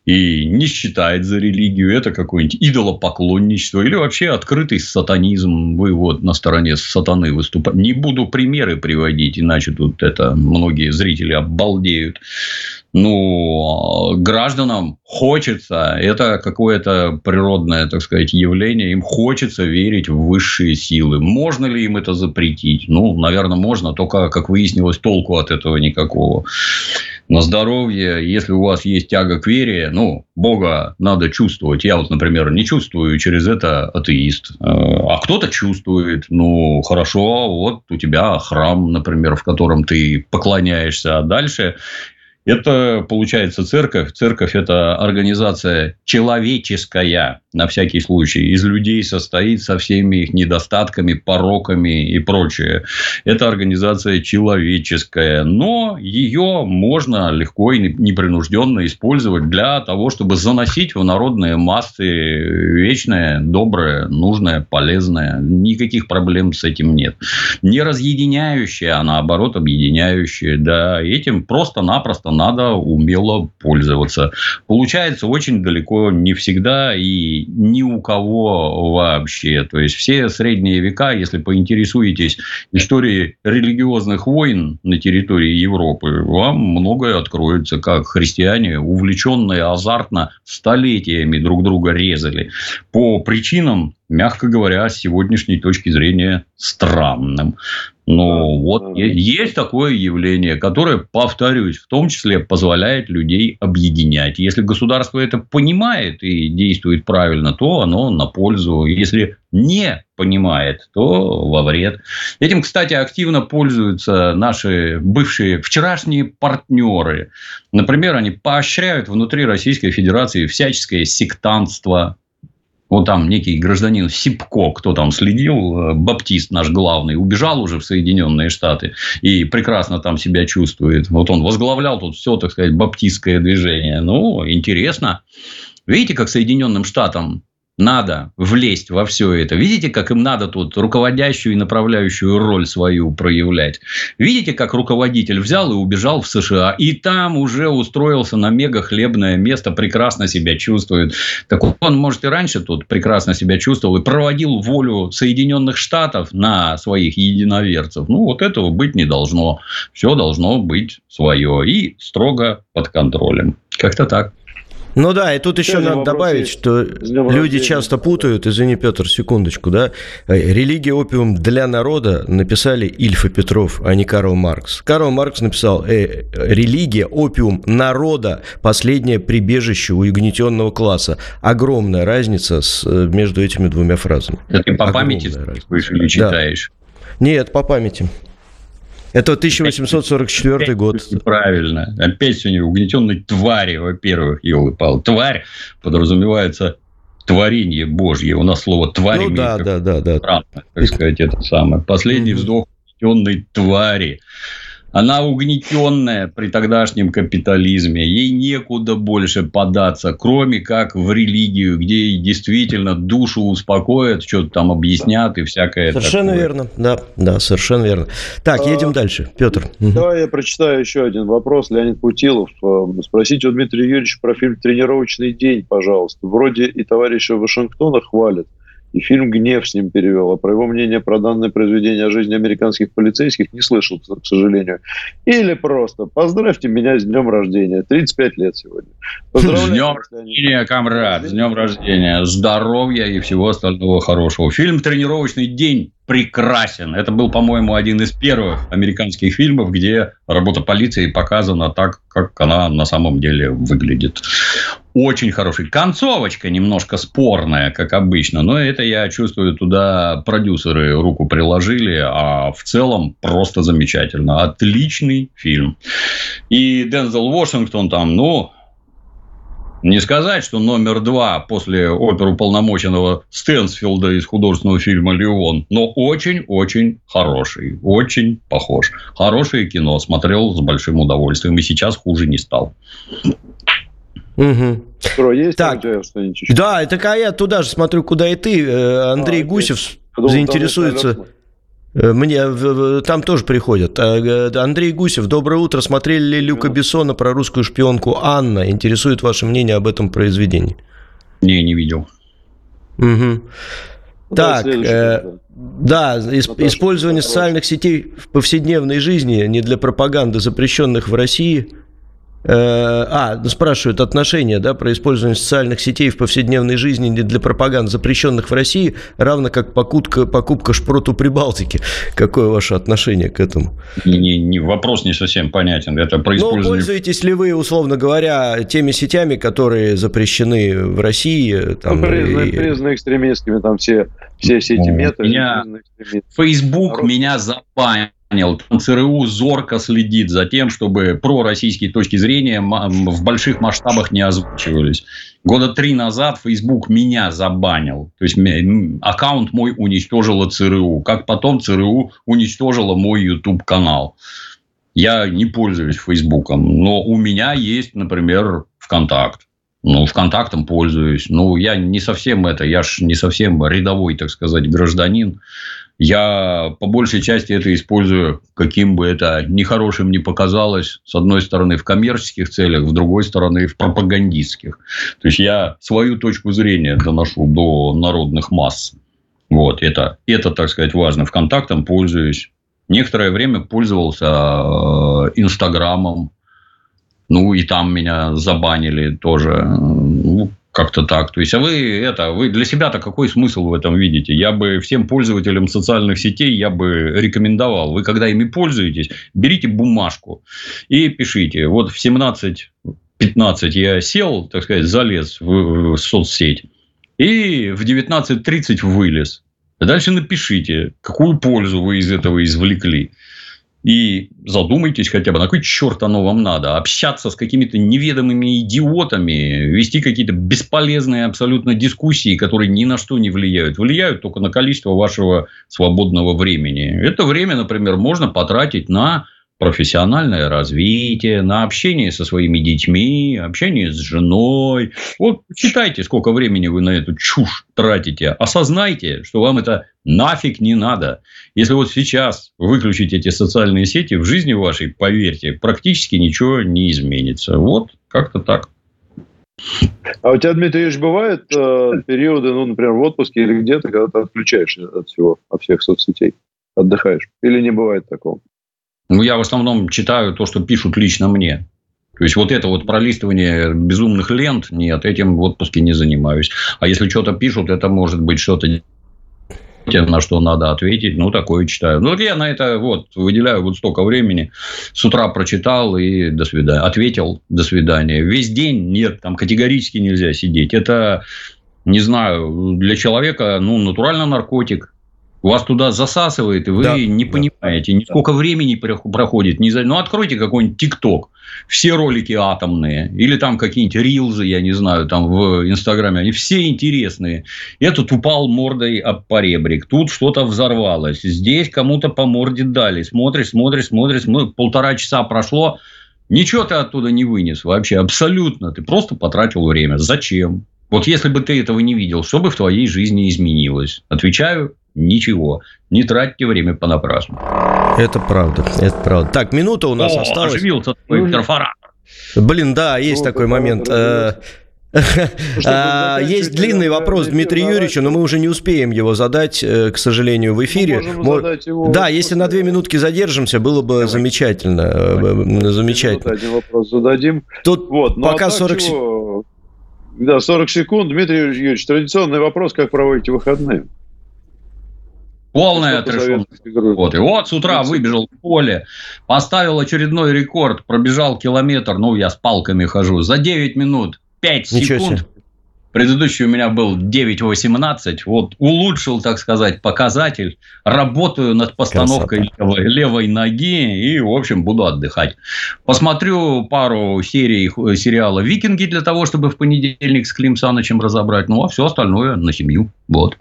и не считает за религию, это какое-нибудь идолопоклонничество или вообще открытый сатанизм, вы вот на стороне сатаны выступаете. Не буду примеры приводить, иначе тут это многие зрители обалдеют ну, гражданам хочется, это какое-то природное, так сказать, явление, им хочется верить в высшие силы. Можно ли им это запретить? Ну, наверное, можно, только, как выяснилось, толку от этого никакого. На здоровье, если у вас есть тяга к вере, ну, Бога надо чувствовать. Я вот, например, не чувствую, через это атеист. А кто-то чувствует. Ну, хорошо, вот у тебя храм, например, в котором ты поклоняешься, а дальше это, получается, церковь. Церковь – это организация человеческая, на всякий случай. Из людей состоит со всеми их недостатками, пороками и прочее. Это организация человеческая. Но ее можно легко и непринужденно использовать для того, чтобы заносить в народные массы вечное, доброе, нужное, полезное. Никаких проблем с этим нет. Не разъединяющая, а наоборот объединяющая. Да, этим просто-напросто надо умело пользоваться. Получается очень далеко не всегда и ни у кого вообще. То есть, все средние века, если поинтересуетесь историей религиозных войн на территории Европы, вам многое откроется, как христиане, увлеченные азартно, столетиями друг друга резали. По причинам, мягко говоря, с сегодняшней точки зрения странным. Ну, вот есть такое явление, которое, повторюсь, в том числе позволяет людей объединять. Если государство это понимает и действует правильно, то оно на пользу. Если не понимает, то во вред. Этим, кстати, активно пользуются наши бывшие вчерашние партнеры. Например, они поощряют внутри Российской Федерации всяческое сектантство, вот там некий гражданин Сипко, кто там следил, э, баптист наш главный, убежал уже в Соединенные Штаты и прекрасно там себя чувствует. Вот он возглавлял тут все, так сказать, баптистское движение. Ну, интересно. Видите, как Соединенным Штатам надо влезть во все это. Видите, как им надо тут руководящую и направляющую роль свою проявлять. Видите, как руководитель взял и убежал в США. И там уже устроился на мега хлебное место, прекрасно себя чувствует. Так он, может, и раньше тут прекрасно себя чувствовал и проводил волю Соединенных Штатов на своих единоверцев. Ну, вот этого быть не должно. Все должно быть свое и строго под контролем. Как-то так. Ну да, и тут еще надо добавить, что люди часто путают, извини, Петр, секундочку, да, э, религия опиум для народа написали Ильф и Петров, а не Карл Маркс. Карл Маркс написал э, религия опиум народа, последнее прибежище угнетенного класса. Огромная разница с, э, между этими двумя фразами. Это ты по Огромная памяти разница. или читаешь? Да. Нет, по памяти. Это 1844 год. Правильно. Опять сегодня угнетенной твари, во-первых, елы пал. Тварь подразумевается творение Божье. У нас слово тварь ну, да, да, да, да. Странно, так сказать, это самое. Последний вздох угнетенной твари. Она угнетенная при тогдашнем капитализме. Ей некуда больше податься, кроме как в религию, где действительно душу успокоят, что-то там объяснят и всякое Совершенно такое. верно. Да, да, совершенно верно. Так, едем а, дальше. Петр. Давай я прочитаю еще один вопрос. Леонид Путилов. Э, спросите у Дмитрия Юрьевича про фильм «Тренировочный день», пожалуйста. Вроде и товарища Вашингтона хвалят и фильм «Гнев» с ним перевел. А про его мнение про данное произведение о жизни американских полицейских не слышал, к сожалению. Или просто «Поздравьте меня с днем рождения». 35 лет сегодня. С днем рождения, комрад. С днем рождения. Здоровья и всего остального хорошего. Фильм «Тренировочный день» прекрасен. Это был, по-моему, один из первых американских фильмов, где работа полиции показана так, как она на самом деле выглядит. Очень хороший. Концовочка немножко спорная, как обычно, но это я чувствую, туда продюсеры руку приложили, а в целом просто замечательно. Отличный фильм. И Дензел Вашингтон там, ну, не сказать, что номер два после оперу полномоченного Стэнсфилда из художественного фильма «Леон», но очень-очень хороший, очень похож. Хорошее кино, смотрел с большим удовольствием, и сейчас хуже не стал. Угу. Про есть так, что-нибудь еще? Да, так а я туда же смотрю, куда и ты. Э, Андрей а, Гусев заинтересуется... Э, мне там тоже приходят. Э, Андрей Гусев, доброе утро. Смотрели ли Люка Бессона про русскую шпионку Анна? Интересует ваше мнение об этом произведении? Не, не видел. Угу. Так, э, да, использование социальных сетей в повседневной жизни не для пропаганды запрещенных в России – Э, а, спрашивают отношения, да, про использование социальных сетей в повседневной жизни не для пропаганд, запрещенных в России, равно как покупка, покупка шпроту Прибалтики. Какое ваше отношение к этому? Не, не, вопрос не совсем понятен. Это про использование... Ну, пользуетесь ли вы, условно говоря, теми сетями, которые запрещены в России? Там, ну, признаны, и... признаны экстремистскими, там все, все, эти методы. Меня... Facebook Народ... меня забанил понял, ЦРУ зорко следит за тем, чтобы пророссийские точки зрения в больших масштабах не озвучивались. Года три назад Facebook меня забанил. То есть, аккаунт мой уничтожила ЦРУ. Как потом ЦРУ уничтожила мой YouTube-канал. Я не пользуюсь Фейсбуком, но у меня есть, например, ВКонтакт. Ну, ВКонтактом пользуюсь. Ну, я не совсем это, я ж не совсем рядовой, так сказать, гражданин. Я по большей части это использую, каким бы это нехорошим ни показалось, с одной стороны в коммерческих целях, с другой стороны в пропагандистских. То есть я свою точку зрения доношу до народных масс. Вот это, это, так сказать, важно. Вконтактом пользуюсь. Некоторое время пользовался э, Инстаграмом. Ну, и там меня забанили тоже. Ну, как-то так. То есть, а вы это, вы для себя-то какой смысл в этом видите? Я бы всем пользователям социальных сетей я бы рекомендовал. Вы когда ими пользуетесь, берите бумажку и пишите. Вот в 17 15 я сел, так сказать, залез в, в соцсеть, и в 19.30 вылез. дальше напишите, какую пользу вы из этого извлекли. И задумайтесь хотя бы, на какой черт оно вам надо? Общаться с какими-то неведомыми идиотами, вести какие-то бесполезные абсолютно дискуссии, которые ни на что не влияют. Влияют только на количество вашего свободного времени. Это время, например, можно потратить на профессиональное развитие, на общение со своими детьми, общение с женой. Вот читайте, сколько времени вы на эту чушь тратите. Осознайте, что вам это нафиг не надо. Если вот сейчас выключить эти социальные сети, в жизни вашей, поверьте, практически ничего не изменится. Вот как-то так. А у тебя, Дмитрий Юрьевич, бывают э, периоды, ну, например, в отпуске или где-то, когда ты отключаешься от всего, от всех соцсетей, отдыхаешь? Или не бывает такого? Ну, я в основном читаю то, что пишут лично мне. То есть, вот это вот пролистывание безумных лент, нет, этим в отпуске не занимаюсь. А если что-то пишут, это может быть что-то на что надо ответить, ну, такое читаю. Ну, вот я на это вот выделяю вот столько времени. С утра прочитал и до свидания. Ответил, до свидания. Весь день нет, там категорически нельзя сидеть. Это, не знаю, для человека, ну, натурально наркотик вас туда засасывает, и вы да, не да, понимаете, ни сколько да. времени проходит. Не. Ну, откройте какой-нибудь ТикТок. Все ролики атомные. Или там какие-нибудь рилзы, я не знаю, там в Инстаграме. Они все интересные. Этот упал мордой об поребрик. Тут что-то взорвалось. Здесь кому-то по морде дали. Смотришь, смотришь, смотришь. Ну, полтора часа прошло. Ничего ты оттуда не вынес вообще. Абсолютно. Ты просто потратил время. Зачем? Вот если бы ты этого не видел, что бы в твоей жизни изменилось? Отвечаю, ничего. Не тратьте время понапрасну. Это правда, это правда. Так, минута у нас О, осталась. оживился твой интерфоратор. Блин, да, есть такой момент. Э, а, есть длинный вопрос Дмитрию Юрьевичу, но мы уже не успеем его задать, э, к сожалению, в эфире. Да, если на две минутки задержимся, было бы замечательно. Э, замечательно. Один вопрос зададим. Тут вот, ну, пока 40 секунд. Да, 40 секунд. Дмитрий Юрьевич, традиционный вопрос, как проводите выходные? Полная отрешенность. Вот. И вот с утра выбежал в поле, поставил очередной рекорд, пробежал километр, ну, я с палками хожу, за 9 минут 5 Ничего секунд. Себе. Предыдущий у меня был 9.18. Вот улучшил, так сказать, показатель. Работаю над постановкой левой, левой ноги и, в общем, буду отдыхать. Посмотрю пару серий сериала «Викинги» для того, чтобы в понедельник с Клим Санычем разобрать. Ну, а все остальное на семью. Вот.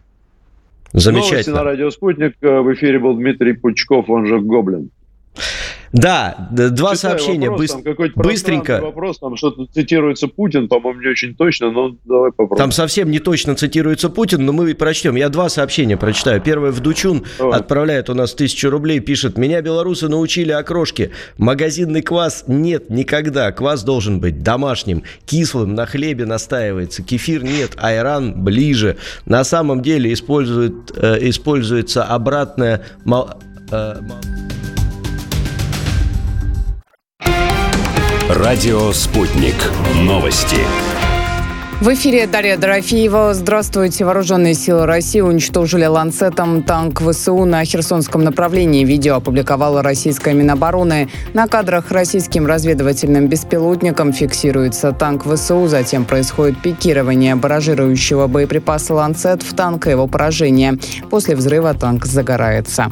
Замечательно. Новости на радио «Спутник». В эфире был Дмитрий Пучков, он же Гоблин. Да, два Читаю сообщения. Вопрос, Быс... там быстренько. Вопрос, там что-то цитируется Путин, по-моему, не очень точно, но давай попробуем. Там совсем не точно цитируется Путин, но мы прочтем. Я два сообщения прочитаю. Первое, Вдучун давай. отправляет у нас тысячу рублей, пишет, меня белорусы научили окрошке. Магазинный квас нет никогда. Квас должен быть домашним, кислым, на хлебе настаивается. Кефир нет, айран ближе. На самом деле использует, э, используется обратная... Э, Радио «Спутник». Новости. В эфире Дарья Дорофеева. Здравствуйте. Вооруженные силы России уничтожили ланцетом танк ВСУ на Херсонском направлении. Видео опубликовала российская Минобороны. На кадрах российским разведывательным беспилотником фиксируется танк ВСУ. Затем происходит пикирование баражирующего боеприпаса ланцет в танк и его поражение. После взрыва танк загорается.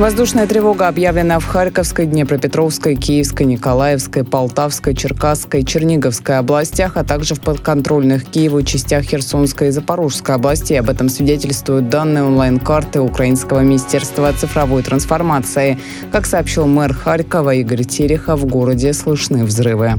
Воздушная тревога объявлена в Харьковской, Днепропетровской, Киевской, Николаевской, Полтавской, Черкасской, Черниговской областях, а также в подконтрольных Киеву частях Херсонской и Запорожской областей. Об этом свидетельствуют данные онлайн-карты Украинского министерства цифровой трансформации. Как сообщил мэр Харькова Игорь Терехов, в городе слышны взрывы.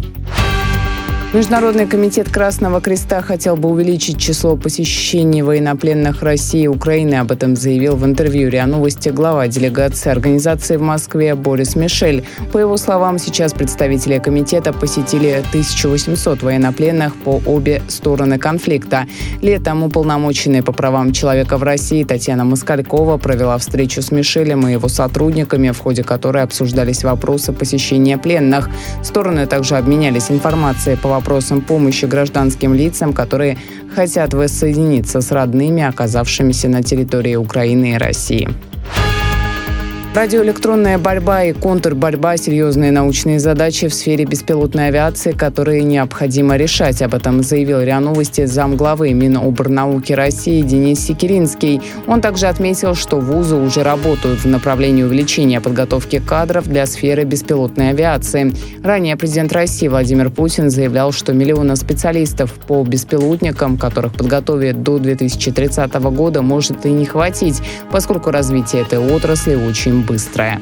Международный комитет Красного Креста хотел бы увеличить число посещений военнопленных России и Украины. Об этом заявил в интервью РИА Новости глава делегации организации в Москве Борис Мишель. По его словам, сейчас представители комитета посетили 1800 военнопленных по обе стороны конфликта. Летом уполномоченная по правам человека в России Татьяна Москалькова провела встречу с Мишелем и его сотрудниками, в ходе которой обсуждались вопросы посещения пленных. Стороны также обменялись информацией по вопросам помощи гражданским лицам, которые хотят воссоединиться с родными, оказавшимися на территории Украины и России. Радиоэлектронная борьба и контрборьба – серьезные научные задачи в сфере беспилотной авиации, которые необходимо решать. Об этом заявил РИА Новости замглавы Миноборнауки России Денис Секиринский. Он также отметил, что вузы уже работают в направлении увеличения подготовки кадров для сферы беспилотной авиации. Ранее президент России Владимир Путин заявлял, что миллиона специалистов по беспилотникам, которых подготовят до 2030 года, может и не хватить, поскольку развитие этой отрасли очень быстрая.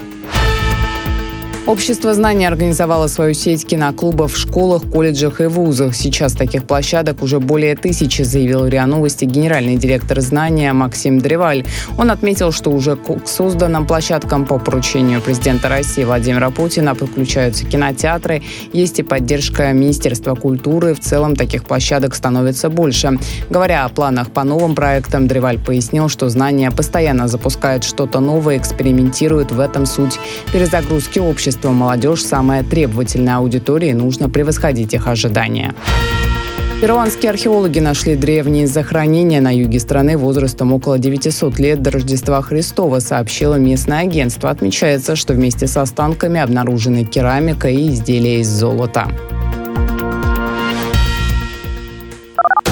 Общество знаний организовало свою сеть киноклубов в школах, колледжах и вузах. Сейчас таких площадок уже более тысячи, заявил РИА Новости генеральный директор знания Максим Древаль. Он отметил, что уже к созданным площадкам по поручению президента России Владимира Путина подключаются кинотеатры. Есть и поддержка Министерства культуры. В целом таких площадок становится больше. Говоря о планах по новым проектам, Древаль пояснил, что знания постоянно запускают что-то новое, экспериментируют. В этом суть перезагрузки общества общества молодежь самая требовательная аудитория, и нужно превосходить их ожидания. Перуанские археологи нашли древние захоронения на юге страны возрастом около 900 лет до Рождества Христова, сообщило местное агентство. Отмечается, что вместе с останками обнаружены керамика и изделия из золота.